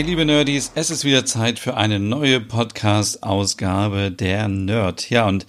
Hey liebe Nerdies, es ist wieder Zeit für eine neue Podcast-Ausgabe der Nerd. Ja, und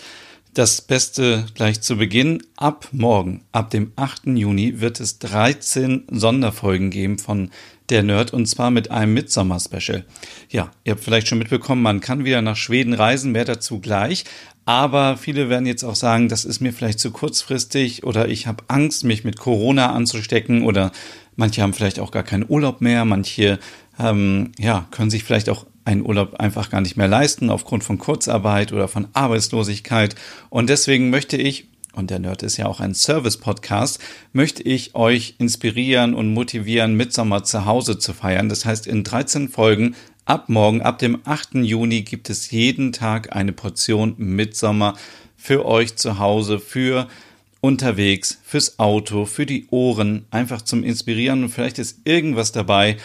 das Beste gleich zu Beginn. Ab morgen, ab dem 8. Juni, wird es 13 Sonderfolgen geben von der Nerd und zwar mit einem Midsommer-Special. Ja, ihr habt vielleicht schon mitbekommen, man kann wieder nach Schweden reisen, mehr dazu gleich. Aber viele werden jetzt auch sagen, das ist mir vielleicht zu kurzfristig oder ich habe Angst, mich mit Corona anzustecken oder manche haben vielleicht auch gar keinen Urlaub mehr, manche ähm, ja, können sich vielleicht auch einen Urlaub einfach gar nicht mehr leisten aufgrund von Kurzarbeit oder von Arbeitslosigkeit. Und deswegen möchte ich, und der Nerd ist ja auch ein Service-Podcast, möchte ich euch inspirieren und motivieren, Mitsommer zu Hause zu feiern. Das heißt, in 13 Folgen ab morgen, ab dem 8. Juni gibt es jeden Tag eine Portion Mitsommer für euch zu Hause, für unterwegs, fürs Auto, für die Ohren, einfach zum Inspirieren und vielleicht ist irgendwas dabei,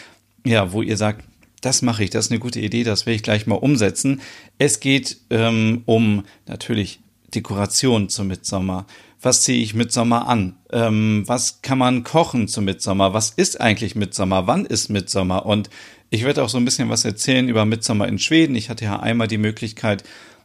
ja, wo ihr sagt, das mache ich, das ist eine gute Idee, das will ich gleich mal umsetzen. Es geht ähm, um natürlich Dekoration zum Mitsommer. Was ziehe ich Mitsommer an? Ähm, was kann man kochen zum Mitsommer? Was ist eigentlich Mitsommer? Wann ist Mitsommer? Und ich werde auch so ein bisschen was erzählen über Mitsommer in Schweden. Ich hatte ja einmal die Möglichkeit,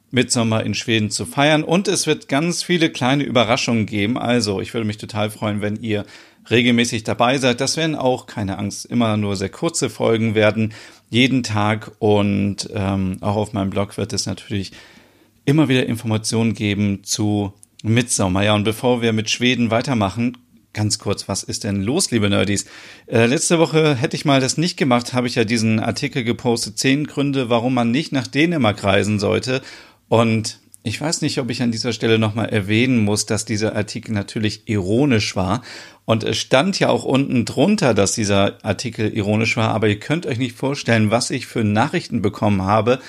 Mitsommer in Schweden zu feiern. Und es wird ganz viele kleine Überraschungen geben. Also, ich würde mich total freuen, wenn ihr regelmäßig dabei seid. Das werden auch, keine Angst, immer nur sehr kurze Folgen werden, jeden Tag. Und ähm, auch auf meinem Blog wird es natürlich immer wieder Informationen geben zu Midsommer. Ja, und bevor wir mit Schweden weitermachen, ganz kurz, was ist denn los, liebe Nerdies? Äh, letzte Woche hätte ich mal das nicht gemacht, habe ich ja diesen Artikel gepostet, zehn Gründe, warum man nicht nach Dänemark reisen sollte. Und ich weiß nicht, ob ich an dieser Stelle nochmal erwähnen muss, dass dieser Artikel natürlich ironisch war. Und es stand ja auch unten drunter, dass dieser Artikel ironisch war, aber ihr könnt euch nicht vorstellen, was ich für Nachrichten bekommen habe.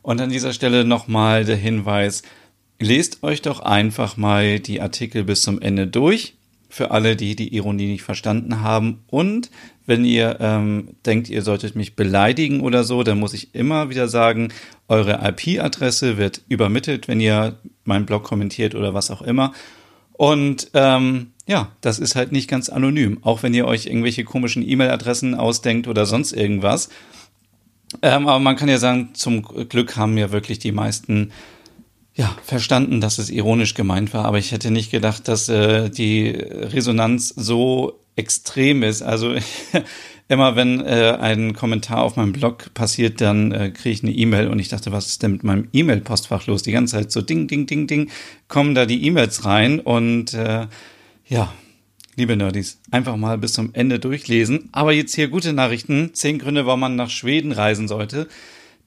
Und an dieser Stelle nochmal der Hinweis, lest euch doch einfach mal die Artikel bis zum Ende durch für alle, die die Ironie nicht verstanden haben. Und wenn ihr ähm, denkt, ihr solltet mich beleidigen oder so, dann muss ich immer wieder sagen, eure IP-Adresse wird übermittelt, wenn ihr meinen Blog kommentiert oder was auch immer. Und ähm, ja, das ist halt nicht ganz anonym, auch wenn ihr euch irgendwelche komischen E-Mail-Adressen ausdenkt oder sonst irgendwas. Ähm, aber man kann ja sagen, zum Glück haben ja wirklich die meisten ja, verstanden, dass es ironisch gemeint war, aber ich hätte nicht gedacht, dass äh, die Resonanz so extrem ist. Also immer wenn äh, ein Kommentar auf meinem Blog passiert, dann äh, kriege ich eine E-Mail und ich dachte, was ist denn mit meinem E-Mail-Postfach los? Die ganze Zeit so ding, ding, ding, ding, kommen da die E-Mails rein und äh, ja, liebe Nerdies, einfach mal bis zum Ende durchlesen. Aber jetzt hier gute Nachrichten. Zehn Gründe, warum man nach Schweden reisen sollte.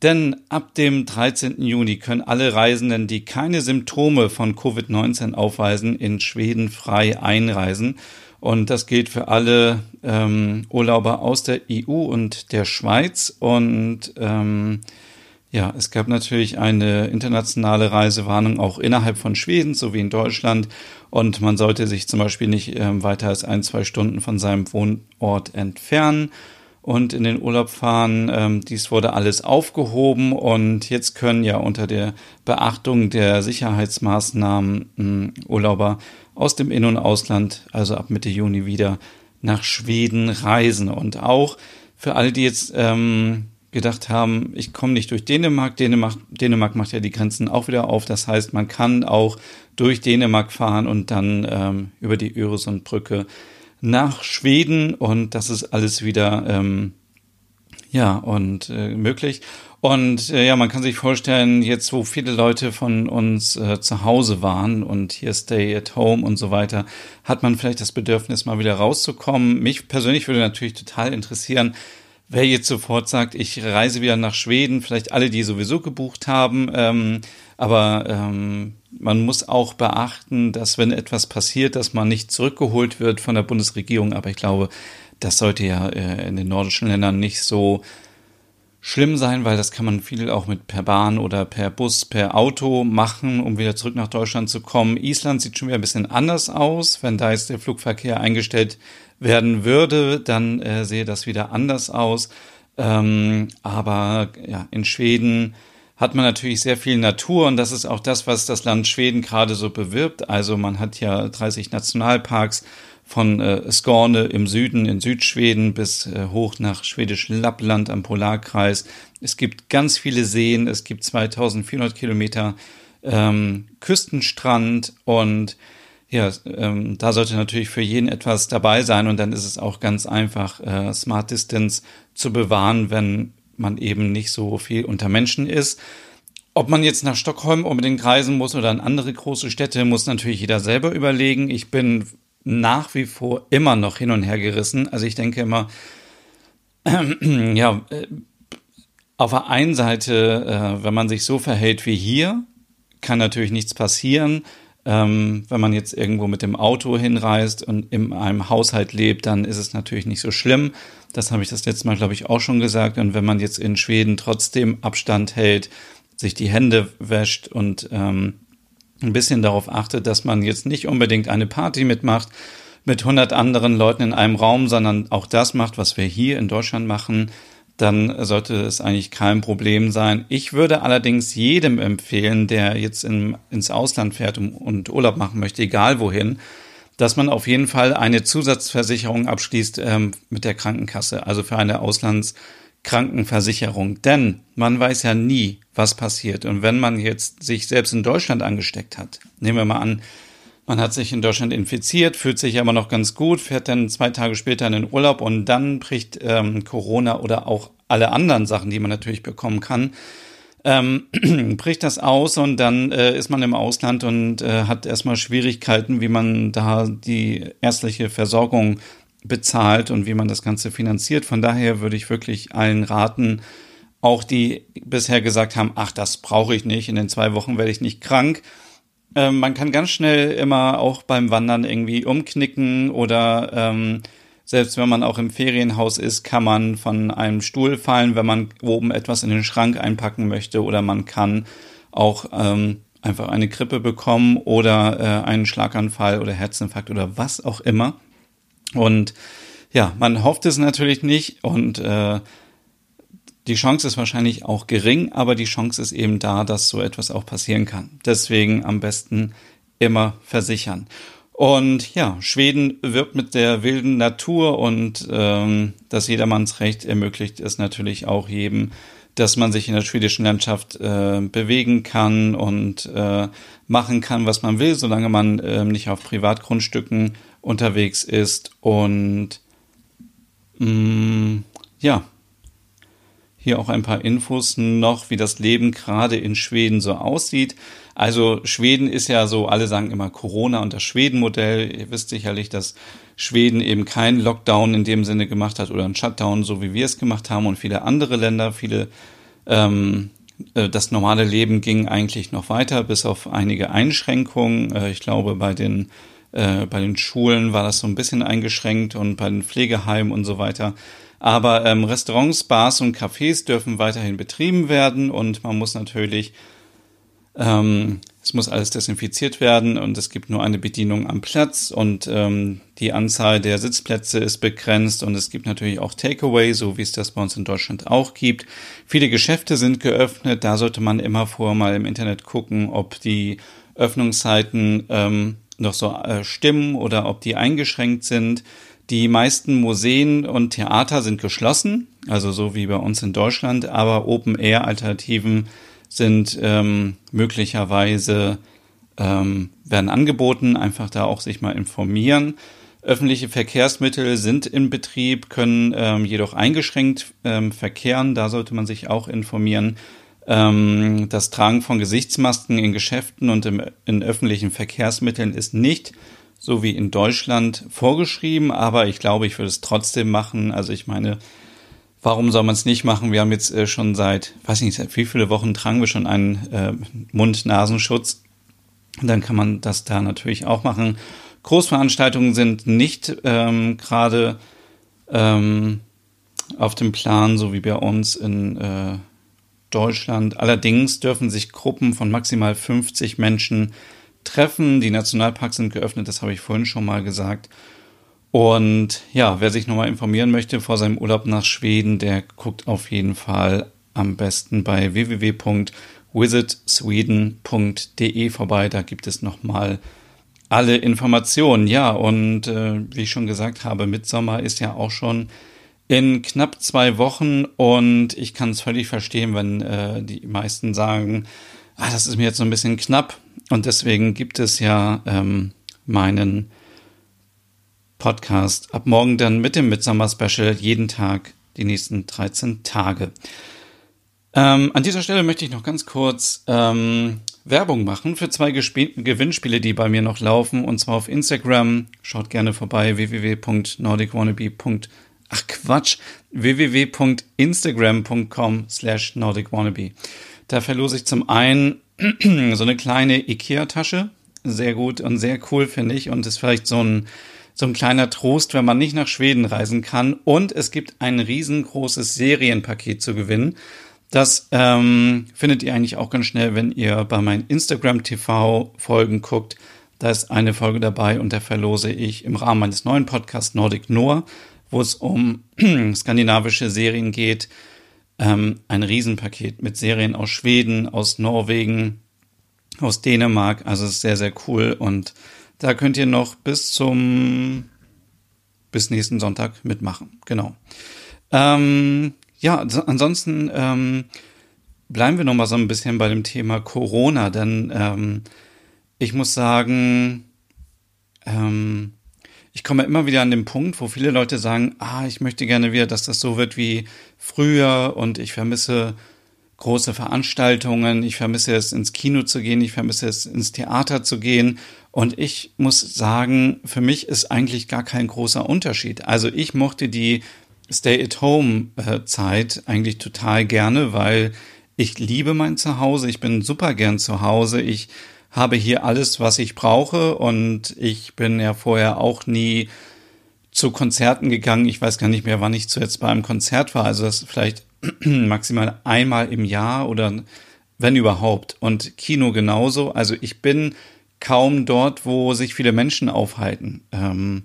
Denn ab dem 13. Juni können alle Reisenden, die keine Symptome von Covid-19 aufweisen, in Schweden frei einreisen. Und das gilt für alle ähm, Urlauber aus der EU und der Schweiz. Und ähm, ja, es gab natürlich eine internationale Reisewarnung auch innerhalb von Schweden sowie in Deutschland. Und man sollte sich zum Beispiel nicht ähm, weiter als ein, zwei Stunden von seinem Wohnort entfernen und in den Urlaub fahren. Ähm, dies wurde alles aufgehoben und jetzt können ja unter der Beachtung der Sicherheitsmaßnahmen ähm, Urlauber aus dem In- und Ausland, also ab Mitte Juni wieder nach Schweden reisen. Und auch für alle, die jetzt ähm, gedacht haben, ich komme nicht durch Dänemark. Dänemark. Dänemark macht ja die Grenzen auch wieder auf. Das heißt, man kann auch durch Dänemark fahren und dann ähm, über die Öresundbrücke nach Schweden und das ist alles wieder ähm, ja und äh, möglich. Und äh, ja, man kann sich vorstellen, jetzt wo viele Leute von uns äh, zu Hause waren und hier Stay at Home und so weiter, hat man vielleicht das Bedürfnis, mal wieder rauszukommen. Mich persönlich würde natürlich total interessieren, wer jetzt sofort sagt, ich reise wieder nach Schweden, vielleicht alle, die sowieso gebucht haben, ähm, aber ähm, man muss auch beachten, dass wenn etwas passiert, dass man nicht zurückgeholt wird von der Bundesregierung. Aber ich glaube, das sollte ja äh, in den nordischen Ländern nicht so schlimm sein, weil das kann man viel auch mit per Bahn oder per Bus, per Auto machen, um wieder zurück nach Deutschland zu kommen. Island sieht schon wieder ein bisschen anders aus. Wenn da jetzt der Flugverkehr eingestellt werden würde, dann äh, sehe das wieder anders aus. Ähm, aber ja, in Schweden hat man natürlich sehr viel Natur und das ist auch das, was das Land Schweden gerade so bewirbt. Also man hat ja 30 Nationalparks von äh, Skåne im Süden in Südschweden bis äh, hoch nach schwedisch Lappland am Polarkreis. Es gibt ganz viele Seen, es gibt 2400 Kilometer ähm, Küstenstrand und ja, ähm, da sollte natürlich für jeden etwas dabei sein und dann ist es auch ganz einfach, äh, Smart Distance zu bewahren, wenn man eben nicht so viel unter Menschen ist. Ob man jetzt nach Stockholm unbedingt reisen muss oder in andere große Städte, muss natürlich jeder selber überlegen. Ich bin nach wie vor immer noch hin und her gerissen. Also ich denke immer, äh, ja, auf der einen Seite, äh, wenn man sich so verhält wie hier, kann natürlich nichts passieren. Ähm, wenn man jetzt irgendwo mit dem Auto hinreist und in einem Haushalt lebt, dann ist es natürlich nicht so schlimm. Das habe ich das letzte Mal, glaube ich, auch schon gesagt. Und wenn man jetzt in Schweden trotzdem Abstand hält, sich die Hände wäscht und ähm, ein bisschen darauf achtet, dass man jetzt nicht unbedingt eine Party mitmacht mit 100 anderen Leuten in einem Raum, sondern auch das macht, was wir hier in Deutschland machen, dann sollte es eigentlich kein Problem sein. Ich würde allerdings jedem empfehlen, der jetzt in, ins Ausland fährt und Urlaub machen möchte, egal wohin, dass man auf jeden Fall eine Zusatzversicherung abschließt ähm, mit der Krankenkasse, also für eine Auslandskrankenversicherung. Denn man weiß ja nie, was passiert. Und wenn man jetzt sich selbst in Deutschland angesteckt hat, nehmen wir mal an, man hat sich in Deutschland infiziert, fühlt sich aber noch ganz gut, fährt dann zwei Tage später in den Urlaub und dann bricht ähm, Corona oder auch alle anderen Sachen, die man natürlich bekommen kann, ähm, bricht das aus und dann äh, ist man im Ausland und äh, hat erstmal Schwierigkeiten, wie man da die ärztliche Versorgung bezahlt und wie man das Ganze finanziert. Von daher würde ich wirklich allen raten, auch die bisher gesagt haben, ach, das brauche ich nicht, in den zwei Wochen werde ich nicht krank, ähm, man kann ganz schnell immer auch beim Wandern irgendwie umknicken oder ähm, selbst wenn man auch im Ferienhaus ist, kann man von einem Stuhl fallen, wenn man oben etwas in den Schrank einpacken möchte oder man kann auch ähm, einfach eine Grippe bekommen oder äh, einen Schlaganfall oder Herzinfarkt oder was auch immer. Und ja, man hofft es natürlich nicht und äh, die Chance ist wahrscheinlich auch gering, aber die Chance ist eben da, dass so etwas auch passieren kann. Deswegen am besten immer versichern. Und ja, Schweden wirbt mit der wilden Natur und ähm, das Jedermannsrecht ermöglicht es natürlich auch jedem, dass man sich in der schwedischen Landschaft äh, bewegen kann und äh, machen kann, was man will, solange man äh, nicht auf Privatgrundstücken unterwegs ist. Und mh, mm, ja, hier auch ein paar Infos noch, wie das Leben gerade in Schweden so aussieht. Also Schweden ist ja so, alle sagen immer Corona und das Schweden-Modell. Ihr wisst sicherlich, dass Schweden eben keinen Lockdown in dem Sinne gemacht hat oder einen Shutdown, so wie wir es gemacht haben und viele andere Länder, viele ähm, äh, das normale Leben ging eigentlich noch weiter, bis auf einige Einschränkungen. Äh, ich glaube, bei den, äh, bei den Schulen war das so ein bisschen eingeschränkt und bei den Pflegeheimen und so weiter. Aber ähm, Restaurants, Bars und Cafés dürfen weiterhin betrieben werden und man muss natürlich, ähm, es muss alles desinfiziert werden und es gibt nur eine Bedienung am Platz und ähm, die Anzahl der Sitzplätze ist begrenzt und es gibt natürlich auch Takeaway, so wie es das bei uns in Deutschland auch gibt. Viele Geschäfte sind geöffnet, da sollte man immer vorher mal im Internet gucken, ob die Öffnungszeiten ähm, noch so äh, stimmen oder ob die eingeschränkt sind. Die meisten Museen und Theater sind geschlossen, also so wie bei uns in Deutschland, aber Open-Air-Alternativen sind ähm, möglicherweise ähm, werden angeboten, einfach da auch sich mal informieren. Öffentliche Verkehrsmittel sind in Betrieb, können ähm, jedoch eingeschränkt ähm, verkehren. Da sollte man sich auch informieren. Ähm, das Tragen von Gesichtsmasken in Geschäften und im, in öffentlichen Verkehrsmitteln ist nicht so wie in Deutschland vorgeschrieben, aber ich glaube, ich würde es trotzdem machen. Also ich meine, warum soll man es nicht machen? Wir haben jetzt äh, schon seit, weiß nicht, seit wie viele Wochen tragen wir schon einen äh, Mund-Nasenschutz. Dann kann man das da natürlich auch machen. Großveranstaltungen sind nicht ähm, gerade ähm, auf dem Plan, so wie bei uns in äh, Deutschland. Allerdings dürfen sich Gruppen von maximal 50 Menschen treffen. Die Nationalparks sind geöffnet, das habe ich vorhin schon mal gesagt. Und ja, wer sich nochmal informieren möchte vor seinem Urlaub nach Schweden, der guckt auf jeden Fall am besten bei www.visitsweden.de vorbei. Da gibt es nochmal alle Informationen. Ja, und äh, wie ich schon gesagt habe, Mitsommer ist ja auch schon in knapp zwei Wochen und ich kann es völlig verstehen, wenn äh, die meisten sagen, ah, das ist mir jetzt so ein bisschen knapp und deswegen gibt es ja ähm, meinen Podcast ab morgen dann mit dem Midsummer Special jeden Tag die nächsten 13 Tage. Ähm, an dieser Stelle möchte ich noch ganz kurz ähm, Werbung machen für zwei Gesp Gewinnspiele, die bei mir noch laufen, und zwar auf Instagram. Schaut gerne vorbei, www.nordicwannabe.com ach Quatsch, www.instagram.com slash nordicwannabe. Da verlose ich zum einen so eine kleine Ikea-Tasche. Sehr gut und sehr cool, finde ich. Und ist vielleicht so ein, so ein kleiner Trost, wenn man nicht nach Schweden reisen kann. Und es gibt ein riesengroßes Serienpaket zu gewinnen. Das ähm, findet ihr eigentlich auch ganz schnell, wenn ihr bei meinen Instagram TV Folgen guckt. Da ist eine Folge dabei und da verlose ich im Rahmen meines neuen Podcasts Nordic Noir wo es um skandinavische Serien geht. Ähm, ein Riesenpaket mit Serien aus Schweden, aus Norwegen, aus Dänemark. Also ist sehr, sehr cool. Und da könnt ihr noch bis zum, bis nächsten Sonntag mitmachen. Genau. Ähm, ja, ansonsten ähm, bleiben wir noch mal so ein bisschen bei dem Thema Corona, denn ähm, ich muss sagen, ähm, ich komme immer wieder an den Punkt, wo viele Leute sagen, ah, ich möchte gerne wieder, dass das so wird wie früher und ich vermisse große Veranstaltungen, ich vermisse es ins Kino zu gehen, ich vermisse es ins Theater zu gehen und ich muss sagen, für mich ist eigentlich gar kein großer Unterschied. Also ich mochte die Stay-at-Home-Zeit eigentlich total gerne, weil ich liebe mein Zuhause, ich bin super gern zu Hause, ich habe hier alles, was ich brauche und ich bin ja vorher auch nie zu Konzerten gegangen. Ich weiß gar nicht mehr, wann ich zuletzt bei einem Konzert war. Also das vielleicht maximal einmal im Jahr oder wenn überhaupt. Und Kino genauso. Also ich bin kaum dort, wo sich viele Menschen aufhalten. Ähm,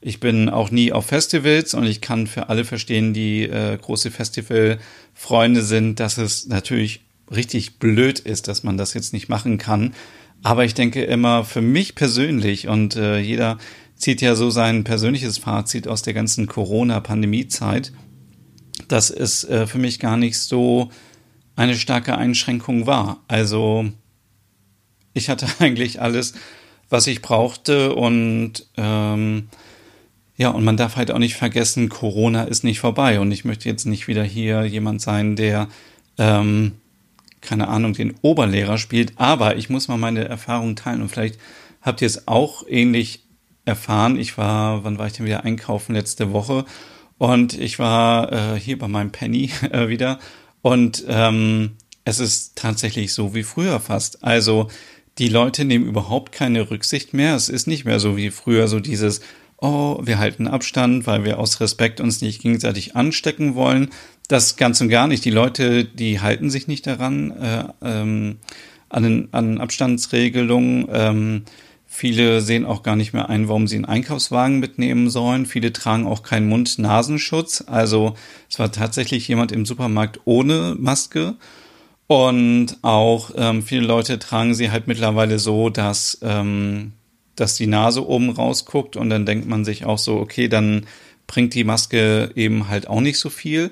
ich bin auch nie auf Festivals und ich kann für alle verstehen, die äh, große Festivalfreunde sind, dass es natürlich richtig blöd ist, dass man das jetzt nicht machen kann. Aber ich denke immer für mich persönlich und äh, jeder zieht ja so sein persönliches Fazit aus der ganzen Corona-Pandemie-Zeit, dass es äh, für mich gar nicht so eine starke Einschränkung war. Also ich hatte eigentlich alles, was ich brauchte und ähm, ja, und man darf halt auch nicht vergessen, Corona ist nicht vorbei und ich möchte jetzt nicht wieder hier jemand sein, der ähm, keine Ahnung, den Oberlehrer spielt. Aber ich muss mal meine Erfahrungen teilen und vielleicht habt ihr es auch ähnlich erfahren. Ich war, wann war ich denn wieder einkaufen letzte Woche? Und ich war äh, hier bei meinem Penny äh, wieder. Und ähm, es ist tatsächlich so wie früher fast. Also die Leute nehmen überhaupt keine Rücksicht mehr. Es ist nicht mehr so wie früher, so dieses, oh, wir halten Abstand, weil wir aus Respekt uns nicht gegenseitig anstecken wollen, das ganz und gar nicht. Die Leute, die halten sich nicht daran, äh, ähm, an, an Abstandsregelungen. Ähm, viele sehen auch gar nicht mehr ein, warum sie einen Einkaufswagen mitnehmen sollen. Viele tragen auch keinen Mund-Nasenschutz. Also es war tatsächlich jemand im Supermarkt ohne Maske. Und auch ähm, viele Leute tragen sie halt mittlerweile so, dass, ähm, dass die Nase oben rausguckt und dann denkt man sich auch so, okay, dann bringt die Maske eben halt auch nicht so viel.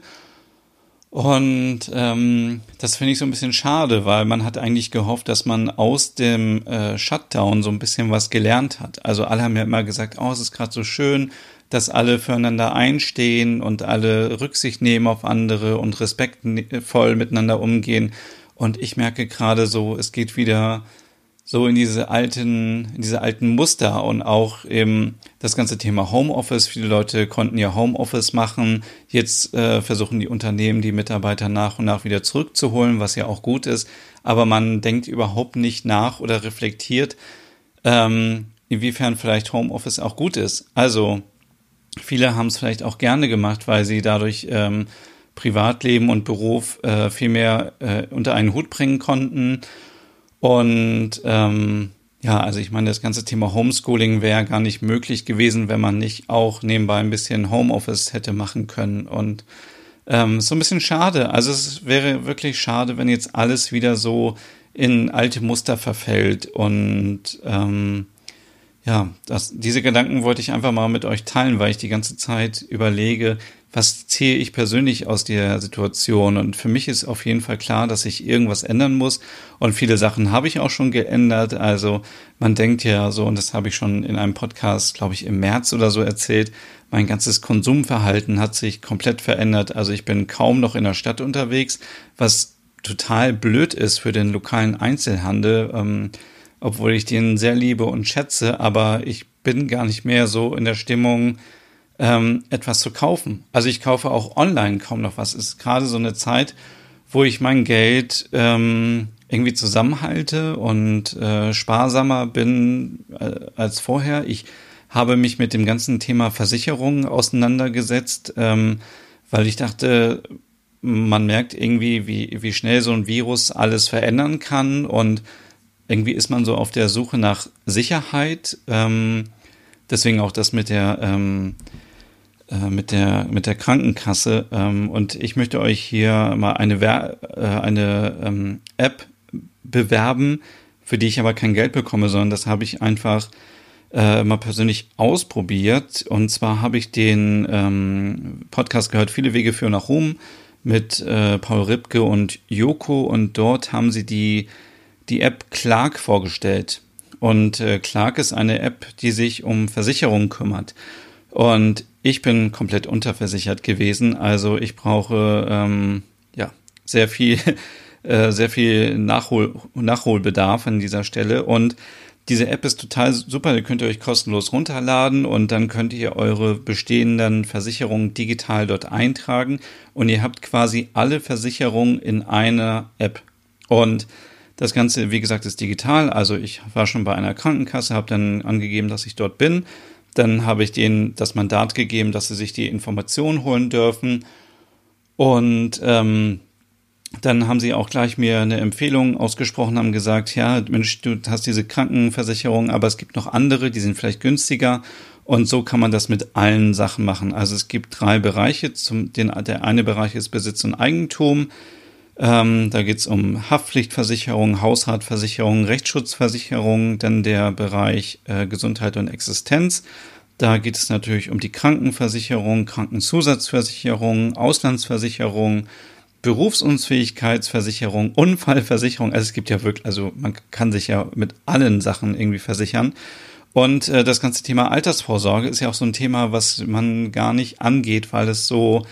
Und ähm, das finde ich so ein bisschen schade, weil man hat eigentlich gehofft, dass man aus dem äh, Shutdown so ein bisschen was gelernt hat. Also alle haben ja immer gesagt, oh, es ist gerade so schön, dass alle füreinander einstehen und alle Rücksicht nehmen auf andere und respektvoll miteinander umgehen. Und ich merke gerade so, es geht wieder so in diese alten, in diese alten Muster und auch eben das ganze Thema Homeoffice. Viele Leute konnten ja Homeoffice machen. Jetzt äh, versuchen die Unternehmen, die Mitarbeiter nach und nach wieder zurückzuholen, was ja auch gut ist. Aber man denkt überhaupt nicht nach oder reflektiert, ähm, inwiefern vielleicht Homeoffice auch gut ist. Also viele haben es vielleicht auch gerne gemacht, weil sie dadurch ähm, Privatleben und Beruf äh, viel mehr äh, unter einen Hut bringen konnten. Und ähm, ja, also ich meine, das ganze Thema Homeschooling wäre gar nicht möglich gewesen, wenn man nicht auch nebenbei ein bisschen Homeoffice hätte machen können. Und ähm, so ein bisschen schade. Also es wäre wirklich schade, wenn jetzt alles wieder so in alte Muster verfällt. Und ähm, ja, das, diese Gedanken wollte ich einfach mal mit euch teilen, weil ich die ganze Zeit überlege, was ziehe ich persönlich aus der Situation? Und für mich ist auf jeden Fall klar, dass ich irgendwas ändern muss. Und viele Sachen habe ich auch schon geändert. Also man denkt ja so, und das habe ich schon in einem Podcast, glaube ich, im März oder so erzählt, mein ganzes Konsumverhalten hat sich komplett verändert. Also ich bin kaum noch in der Stadt unterwegs, was total blöd ist für den lokalen Einzelhandel, ähm, obwohl ich den sehr liebe und schätze, aber ich bin gar nicht mehr so in der Stimmung, ähm, etwas zu kaufen. Also ich kaufe auch online kaum noch was. Es ist gerade so eine Zeit, wo ich mein Geld ähm, irgendwie zusammenhalte und äh, sparsamer bin äh, als vorher. Ich habe mich mit dem ganzen Thema Versicherungen auseinandergesetzt, ähm, weil ich dachte, man merkt irgendwie, wie, wie schnell so ein Virus alles verändern kann und irgendwie ist man so auf der Suche nach Sicherheit. Ähm, deswegen auch das mit der ähm, äh, mit der mit der Krankenkasse ähm, und ich möchte euch hier mal eine Wer äh, eine ähm, App bewerben, für die ich aber kein Geld bekomme, sondern das habe ich einfach äh, mal persönlich ausprobiert. Und zwar habe ich den ähm, Podcast gehört, Viele Wege führen nach Rom mit äh, Paul Ripke und Joko und dort haben sie die, die App Clark vorgestellt. Und äh, Clark ist eine App, die sich um Versicherungen kümmert. Und ich bin komplett unterversichert gewesen, also ich brauche ähm, ja sehr viel, äh, sehr viel Nachhol Nachholbedarf an dieser Stelle. Und diese App ist total super, die könnt ihr euch kostenlos runterladen und dann könnt ihr eure bestehenden Versicherungen digital dort eintragen und ihr habt quasi alle Versicherungen in einer App. Und das Ganze, wie gesagt, ist digital. Also ich war schon bei einer Krankenkasse, habe dann angegeben, dass ich dort bin dann habe ich denen das Mandat gegeben, dass sie sich die Informationen holen dürfen. Und ähm, dann haben sie auch gleich mir eine Empfehlung ausgesprochen, haben gesagt, ja, Mensch, du hast diese Krankenversicherung, aber es gibt noch andere, die sind vielleicht günstiger. Und so kann man das mit allen Sachen machen. Also es gibt drei Bereiche. Zum, den, der eine Bereich ist Besitz und Eigentum. Ähm, da geht es um Haftpflichtversicherung, Hausratversicherung, Rechtsschutzversicherung, dann der Bereich äh, Gesundheit und Existenz. Da geht es natürlich um die Krankenversicherung, Krankenzusatzversicherung, Auslandsversicherung, Berufsunfähigkeitsversicherung, Unfallversicherung. Also es gibt ja wirklich, also man kann sich ja mit allen Sachen irgendwie versichern. Und äh, das ganze Thema Altersvorsorge ist ja auch so ein Thema, was man gar nicht angeht, weil es so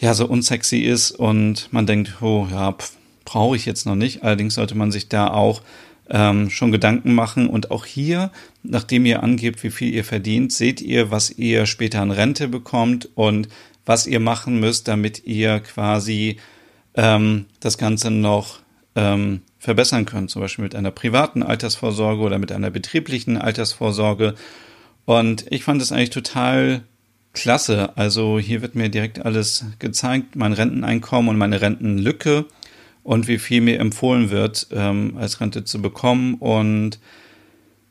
ja so unsexy ist und man denkt, oh ja, brauche ich jetzt noch nicht. Allerdings sollte man sich da auch ähm, schon Gedanken machen und auch hier, nachdem ihr angebt, wie viel ihr verdient, seht ihr, was ihr später an Rente bekommt und was ihr machen müsst, damit ihr quasi ähm, das Ganze noch ähm, verbessern könnt, zum Beispiel mit einer privaten Altersvorsorge oder mit einer betrieblichen Altersvorsorge. Und ich fand es eigentlich total klasse. Also hier wird mir direkt alles gezeigt, mein Renteneinkommen und meine Rentenlücke und wie viel mir empfohlen wird, ähm, als Rente zu bekommen. Und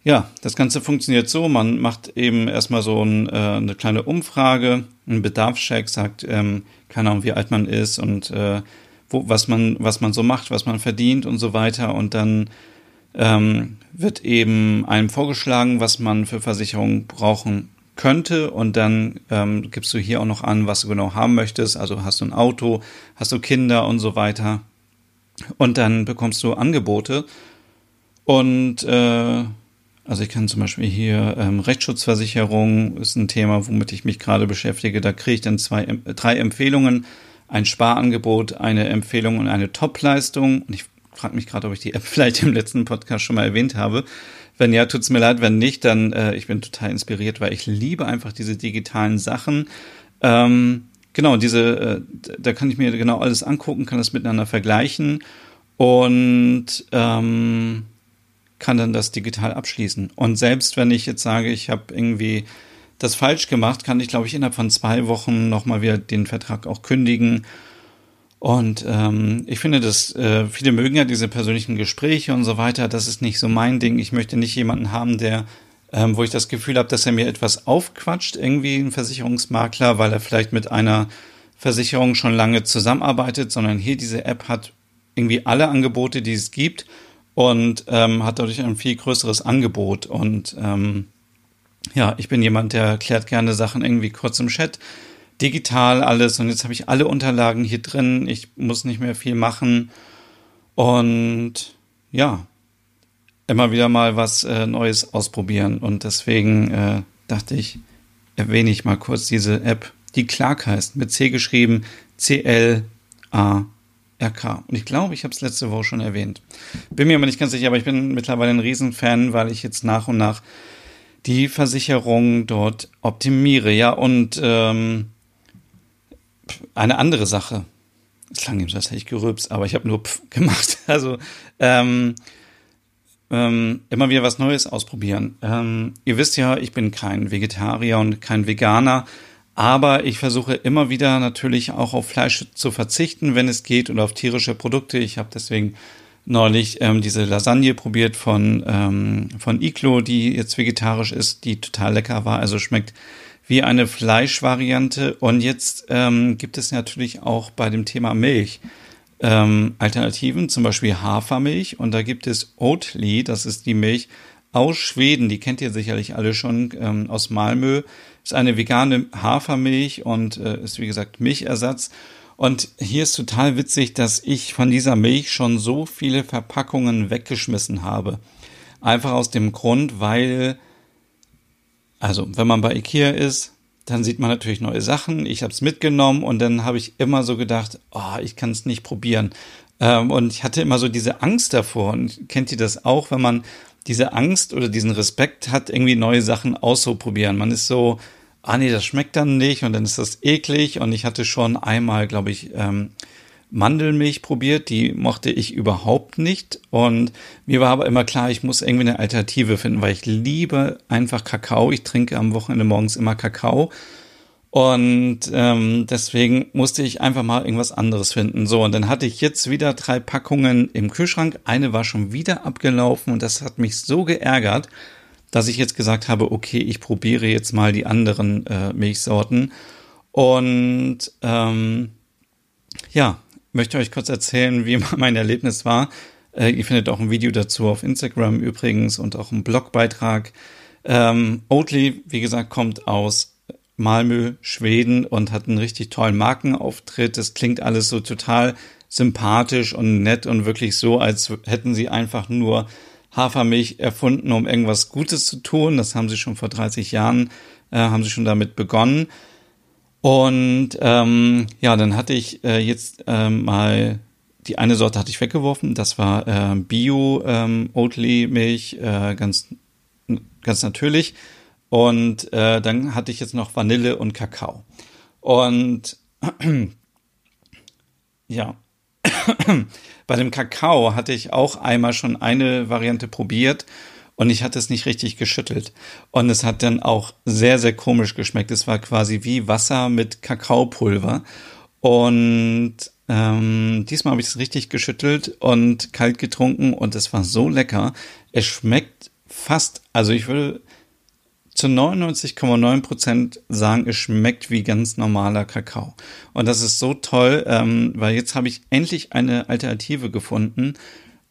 ja, das Ganze funktioniert so, man macht eben erstmal so ein, äh, eine kleine Umfrage, einen Bedarfscheck, sagt, ähm, keine Ahnung, wie alt man ist und äh, wo, was man, was man so macht, was man verdient und so weiter. Und dann ähm, wird eben einem vorgeschlagen, was man für Versicherungen brauchen könnte und dann ähm, gibst du hier auch noch an, was du genau haben möchtest. Also hast du ein Auto, hast du Kinder und so weiter. Und dann bekommst du Angebote. Und äh, also ich kann zum Beispiel hier ähm, Rechtsschutzversicherung ist ein Thema, womit ich mich gerade beschäftige. Da kriege ich dann zwei, drei Empfehlungen, ein Sparangebot, eine Empfehlung und eine Topleistung. Und ich frage mich gerade, ob ich die App vielleicht im letzten Podcast schon mal erwähnt habe. Wenn ja, tut's mir leid. Wenn nicht, dann äh, ich bin total inspiriert, weil ich liebe einfach diese digitalen Sachen. Ähm, genau, diese, äh, da kann ich mir genau alles angucken, kann das miteinander vergleichen und ähm, kann dann das digital abschließen. Und selbst wenn ich jetzt sage, ich habe irgendwie das falsch gemacht, kann ich, glaube ich, innerhalb von zwei Wochen nochmal wieder den Vertrag auch kündigen. Und ähm, ich finde, dass äh, viele mögen ja diese persönlichen Gespräche und so weiter. Das ist nicht so mein Ding. Ich möchte nicht jemanden haben, der, ähm, wo ich das Gefühl habe, dass er mir etwas aufquatscht, irgendwie ein Versicherungsmakler, weil er vielleicht mit einer Versicherung schon lange zusammenarbeitet, sondern hier diese App hat irgendwie alle Angebote, die es gibt und ähm, hat dadurch ein viel größeres Angebot. Und ähm, ja, ich bin jemand, der klärt gerne Sachen irgendwie kurz im Chat, digital alles und jetzt habe ich alle Unterlagen hier drin. Ich muss nicht mehr viel machen und ja, immer wieder mal was äh, Neues ausprobieren und deswegen äh, dachte ich, erwähne ich mal kurz diese App die Clark heißt, mit C geschrieben, C-L-A-R-K. Und ich glaube, ich habe es letzte Woche schon erwähnt. Bin mir aber nicht ganz sicher, aber ich bin mittlerweile ein Riesenfan, weil ich jetzt nach und nach die Versicherung dort optimiere. Ja, und ähm, eine andere Sache. Es klang eben so, als hätte ich gerülpst, aber ich habe nur Pf gemacht. Also ähm, ähm, immer wieder was Neues ausprobieren. Ähm, ihr wisst ja, ich bin kein Vegetarier und kein Veganer. Aber ich versuche immer wieder natürlich auch auf Fleisch zu verzichten, wenn es geht, und auf tierische Produkte. Ich habe deswegen neulich ähm, diese Lasagne probiert von, ähm, von Iglo, die jetzt vegetarisch ist, die total lecker war. Also schmeckt wie eine Fleischvariante. Und jetzt ähm, gibt es natürlich auch bei dem Thema Milch ähm, Alternativen, zum Beispiel Hafermilch. Und da gibt es Oatly, das ist die Milch aus Schweden. Die kennt ihr sicherlich alle schon ähm, aus Malmö ist eine vegane Hafermilch und äh, ist wie gesagt Milchersatz. Und hier ist total witzig, dass ich von dieser Milch schon so viele Verpackungen weggeschmissen habe. Einfach aus dem Grund, weil, also wenn man bei Ikea ist, dann sieht man natürlich neue Sachen. Ich habe es mitgenommen und dann habe ich immer so gedacht, oh, ich kann es nicht probieren. Ähm, und ich hatte immer so diese Angst davor. Und kennt ihr das auch, wenn man diese Angst oder diesen Respekt hat, irgendwie neue Sachen auszuprobieren? Man ist so, ah nee, das schmeckt dann nicht und dann ist das eklig. Und ich hatte schon einmal, glaube ich, ähm, Mandelmilch probiert, die mochte ich überhaupt nicht. Und mir war aber immer klar, ich muss irgendwie eine Alternative finden, weil ich liebe einfach Kakao. Ich trinke am Wochenende morgens immer Kakao. Und ähm, deswegen musste ich einfach mal irgendwas anderes finden. So, und dann hatte ich jetzt wieder drei Packungen im Kühlschrank. Eine war schon wieder abgelaufen und das hat mich so geärgert dass ich jetzt gesagt habe, okay, ich probiere jetzt mal die anderen äh, Milchsorten. Und ähm, ja, möchte euch kurz erzählen, wie mein Erlebnis war. Äh, ihr findet auch ein Video dazu auf Instagram übrigens und auch einen Blogbeitrag. Ähm, Oatly, wie gesagt, kommt aus Malmö, Schweden und hat einen richtig tollen Markenauftritt. Das klingt alles so total sympathisch und nett und wirklich so, als hätten sie einfach nur Hafermilch erfunden, um irgendwas Gutes zu tun. Das haben sie schon vor 30 Jahren, äh, haben sie schon damit begonnen. Und ähm, ja, dann hatte ich äh, jetzt äh, mal die eine Sorte hatte ich weggeworfen. Das war äh, Bio ähm, Oatly Milch, äh, ganz ganz natürlich. Und äh, dann hatte ich jetzt noch Vanille und Kakao. Und ja, bei dem Kakao hatte ich auch einmal schon eine Variante probiert und ich hatte es nicht richtig geschüttelt. Und es hat dann auch sehr, sehr komisch geschmeckt. Es war quasi wie Wasser mit Kakaopulver. Und ähm, diesmal habe ich es richtig geschüttelt und kalt getrunken und es war so lecker. Es schmeckt fast, also ich würde zu 99,9 Prozent sagen, es schmeckt wie ganz normaler Kakao. Und das ist so toll, ähm, weil jetzt habe ich endlich eine Alternative gefunden,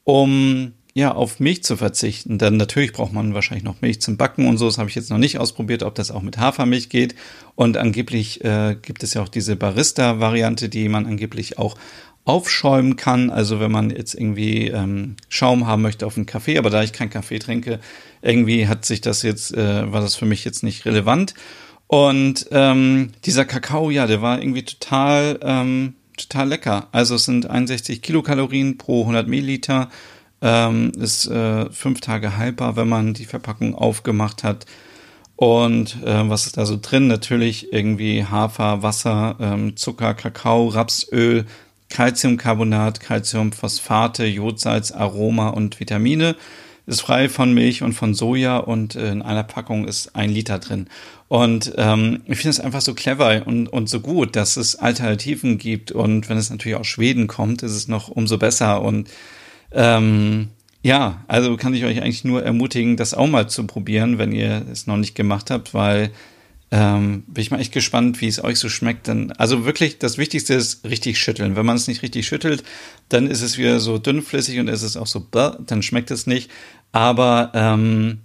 um ja auf Milch zu verzichten. Denn natürlich braucht man wahrscheinlich noch Milch zum Backen und so. Das habe ich jetzt noch nicht ausprobiert, ob das auch mit Hafermilch geht. Und angeblich äh, gibt es ja auch diese Barista-Variante, die man angeblich auch aufschäumen kann. Also wenn man jetzt irgendwie ähm, Schaum haben möchte auf einen Kaffee, aber da ich keinen Kaffee trinke, irgendwie hat sich das jetzt, äh, war das für mich jetzt nicht relevant. Und ähm, dieser Kakao, ja, der war irgendwie total, ähm, total lecker. Also es sind 61 Kilokalorien pro 100 Milliliter. Ähm, ist äh, fünf Tage haltbar, wenn man die Verpackung aufgemacht hat. Und äh, was ist da so drin? Natürlich irgendwie Hafer, Wasser, ähm, Zucker, Kakao, Rapsöl, Calciumcarbonat, Calciumphosphate, Jodsalz, Aroma und Vitamine. ist frei von Milch und von Soja und äh, in einer Packung ist ein Liter drin. Und ähm, ich finde es einfach so clever und, und so gut, dass es Alternativen gibt. Und wenn es natürlich aus Schweden kommt, ist es noch umso besser. Und ähm, ja, also kann ich euch eigentlich nur ermutigen, das auch mal zu probieren, wenn ihr es noch nicht gemacht habt, weil ähm, bin ich mal echt gespannt, wie es euch so schmeckt. Dann, also wirklich, das Wichtigste ist richtig schütteln. Wenn man es nicht richtig schüttelt, dann ist es wieder so dünnflüssig und ist es auch so, dann schmeckt es nicht. Aber ähm,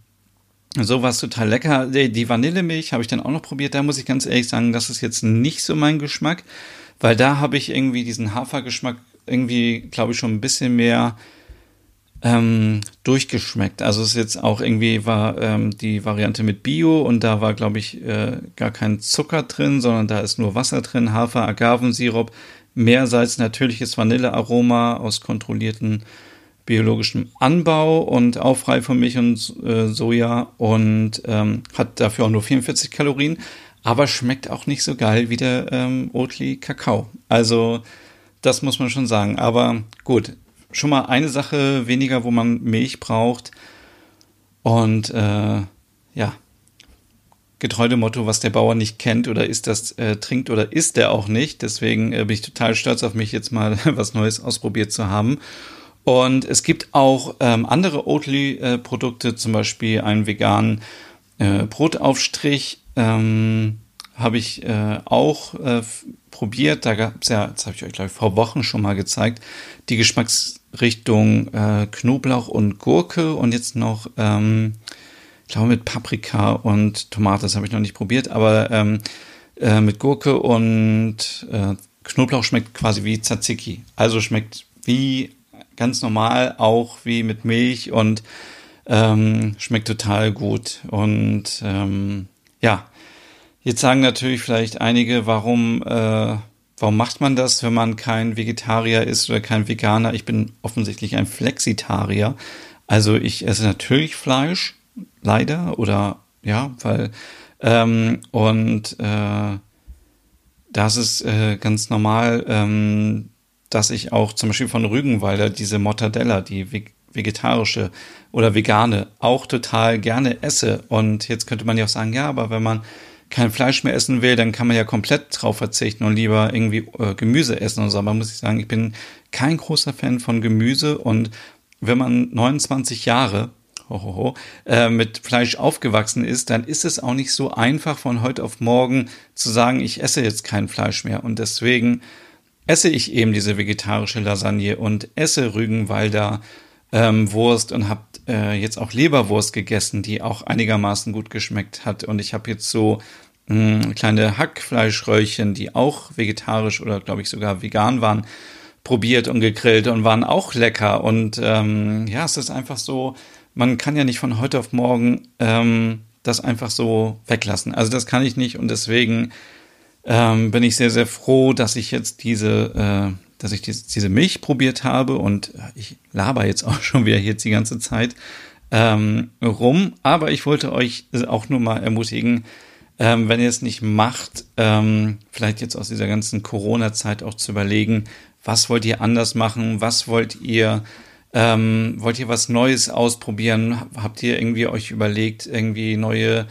so war es total lecker. Die Vanillemilch habe ich dann auch noch probiert. Da muss ich ganz ehrlich sagen, das ist jetzt nicht so mein Geschmack, weil da habe ich irgendwie diesen Hafergeschmack irgendwie, glaube ich, schon ein bisschen mehr ähm, durchgeschmeckt. Also es ist jetzt auch irgendwie war ähm, die Variante mit Bio und da war, glaube ich, äh, gar kein Zucker drin, sondern da ist nur Wasser drin, Hafer, Agavensirup, Meersalz, natürliches Vanillearoma aus kontrollierten biologischem Anbau und auch frei von Milch und äh, Soja und ähm, hat dafür auch nur 44 Kalorien, aber schmeckt auch nicht so geil wie der ähm, Oatly Kakao. Also das muss man schon sagen. Aber gut, schon mal eine Sache weniger, wo man Milch braucht. Und äh, ja, getreu dem Motto, was der Bauer nicht kennt oder ist das äh, trinkt oder isst er auch nicht. Deswegen äh, bin ich total stolz auf mich, jetzt mal was Neues ausprobiert zu haben. Und es gibt auch ähm, andere Oatly-Produkte, zum Beispiel einen veganen äh, Brotaufstrich. Ähm, habe ich äh, auch äh, probiert. Da gab es ja, das habe ich euch, glaube ich, vor Wochen schon mal gezeigt, die Geschmacksrichtung äh, Knoblauch und Gurke und jetzt noch, ähm, ich glaube, mit Paprika und Tomate. Das habe ich noch nicht probiert, aber ähm, äh, mit Gurke und äh, Knoblauch schmeckt quasi wie Tzatziki. Also schmeckt wie ganz normal, auch wie mit Milch und ähm, schmeckt total gut. Und ähm, ja, jetzt sagen natürlich vielleicht einige, warum, äh, warum macht man das, wenn man kein Vegetarier ist oder kein Veganer? Ich bin offensichtlich ein Flexitarier. Also ich esse natürlich Fleisch, leider, oder ja, weil ähm, und äh, das ist äh, ganz normal, ähm, dass ich auch zum Beispiel von Rügenwalder diese Mortadella, die vegetarische oder vegane, auch total gerne esse. Und jetzt könnte man ja auch sagen, ja, aber wenn man kein Fleisch mehr essen will, dann kann man ja komplett drauf verzichten und lieber irgendwie äh, Gemüse essen und so. Aber muss ich sagen, ich bin kein großer Fan von Gemüse und wenn man 29 Jahre ho, ho, ho, äh, mit Fleisch aufgewachsen ist, dann ist es auch nicht so einfach von heute auf morgen zu sagen, ich esse jetzt kein Fleisch mehr. Und deswegen esse ich eben diese vegetarische Lasagne und esse Rügenwalder ähm, Wurst und habe äh, jetzt auch Leberwurst gegessen, die auch einigermaßen gut geschmeckt hat. Und ich habe jetzt so mh, hm, kleine Hackfleischröllchen, die auch vegetarisch oder glaube ich sogar vegan waren, probiert und gegrillt und waren auch lecker. Und ähm, ja, es ist einfach so, man kann ja nicht von heute auf morgen ähm, das einfach so weglassen. Also das kann ich nicht und deswegen ähm, bin ich sehr, sehr froh, dass ich jetzt diese, äh, dass ich diese, Milch probiert habe und ich laber jetzt auch schon wieder jetzt die ganze Zeit ähm, rum. Aber ich wollte euch auch nur mal ermutigen, ähm, wenn ihr es nicht macht, ähm, vielleicht jetzt aus dieser ganzen Corona-Zeit auch zu überlegen, was wollt ihr anders machen, was wollt ihr ähm, wollt ihr was Neues ausprobieren? Habt ihr irgendwie euch überlegt, irgendwie neue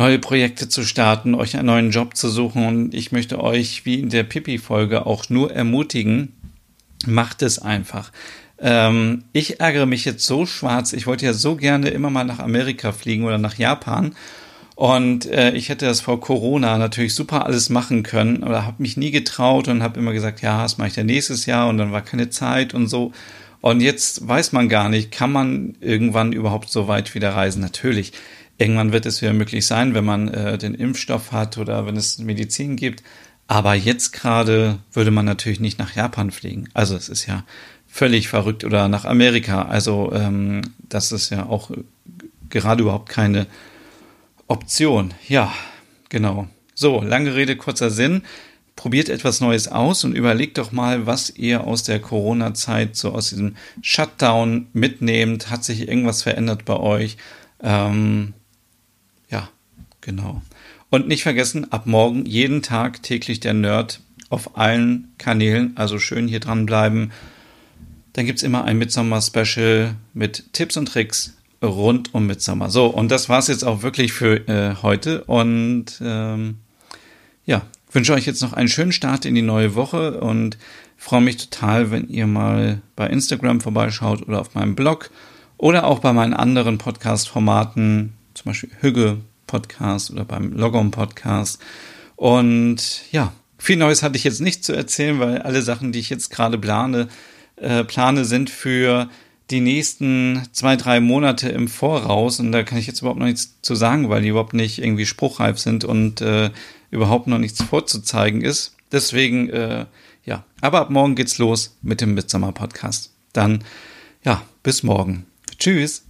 neue Projekte zu starten, euch einen neuen Job zu suchen. Und ich möchte euch, wie in der Pippi-Folge, auch nur ermutigen, macht es einfach. Ähm, ich ärgere mich jetzt so schwarz. Ich wollte ja so gerne immer mal nach Amerika fliegen oder nach Japan. Und äh, ich hätte das vor Corona natürlich super alles machen können, aber habe mich nie getraut und habe immer gesagt, ja, das mache ich ja nächstes Jahr und dann war keine Zeit und so. Und jetzt weiß man gar nicht, kann man irgendwann überhaupt so weit wieder reisen? Natürlich Irgendwann wird es wieder möglich sein, wenn man äh, den Impfstoff hat oder wenn es Medizin gibt. Aber jetzt gerade würde man natürlich nicht nach Japan fliegen. Also es ist ja völlig verrückt oder nach Amerika. Also ähm, das ist ja auch gerade überhaupt keine Option. Ja, genau. So, lange Rede, kurzer Sinn. Probiert etwas Neues aus und überlegt doch mal, was ihr aus der Corona-Zeit, so aus diesem Shutdown mitnehmt. Hat sich irgendwas verändert bei euch? Ähm, Genau. Und nicht vergessen, ab morgen jeden Tag täglich der Nerd auf allen Kanälen. Also schön hier dranbleiben. Dann gibt es immer ein Midsommer-Special mit Tipps und Tricks rund um Mitsommer. So, und das war's jetzt auch wirklich für äh, heute. Und ähm, ja, wünsche euch jetzt noch einen schönen Start in die neue Woche und freue mich total, wenn ihr mal bei Instagram vorbeischaut oder auf meinem Blog oder auch bei meinen anderen Podcast-Formaten, zum Beispiel Hügge Podcast oder beim Logom Podcast. Und ja, viel Neues hatte ich jetzt nicht zu erzählen, weil alle Sachen, die ich jetzt gerade plane, äh, plane, sind für die nächsten zwei, drei Monate im Voraus. Und da kann ich jetzt überhaupt noch nichts zu sagen, weil die überhaupt nicht irgendwie spruchreif sind und äh, überhaupt noch nichts vorzuzeigen ist. Deswegen, äh, ja, aber ab morgen geht's los mit dem Midsommer Podcast. Dann, ja, bis morgen. Tschüss.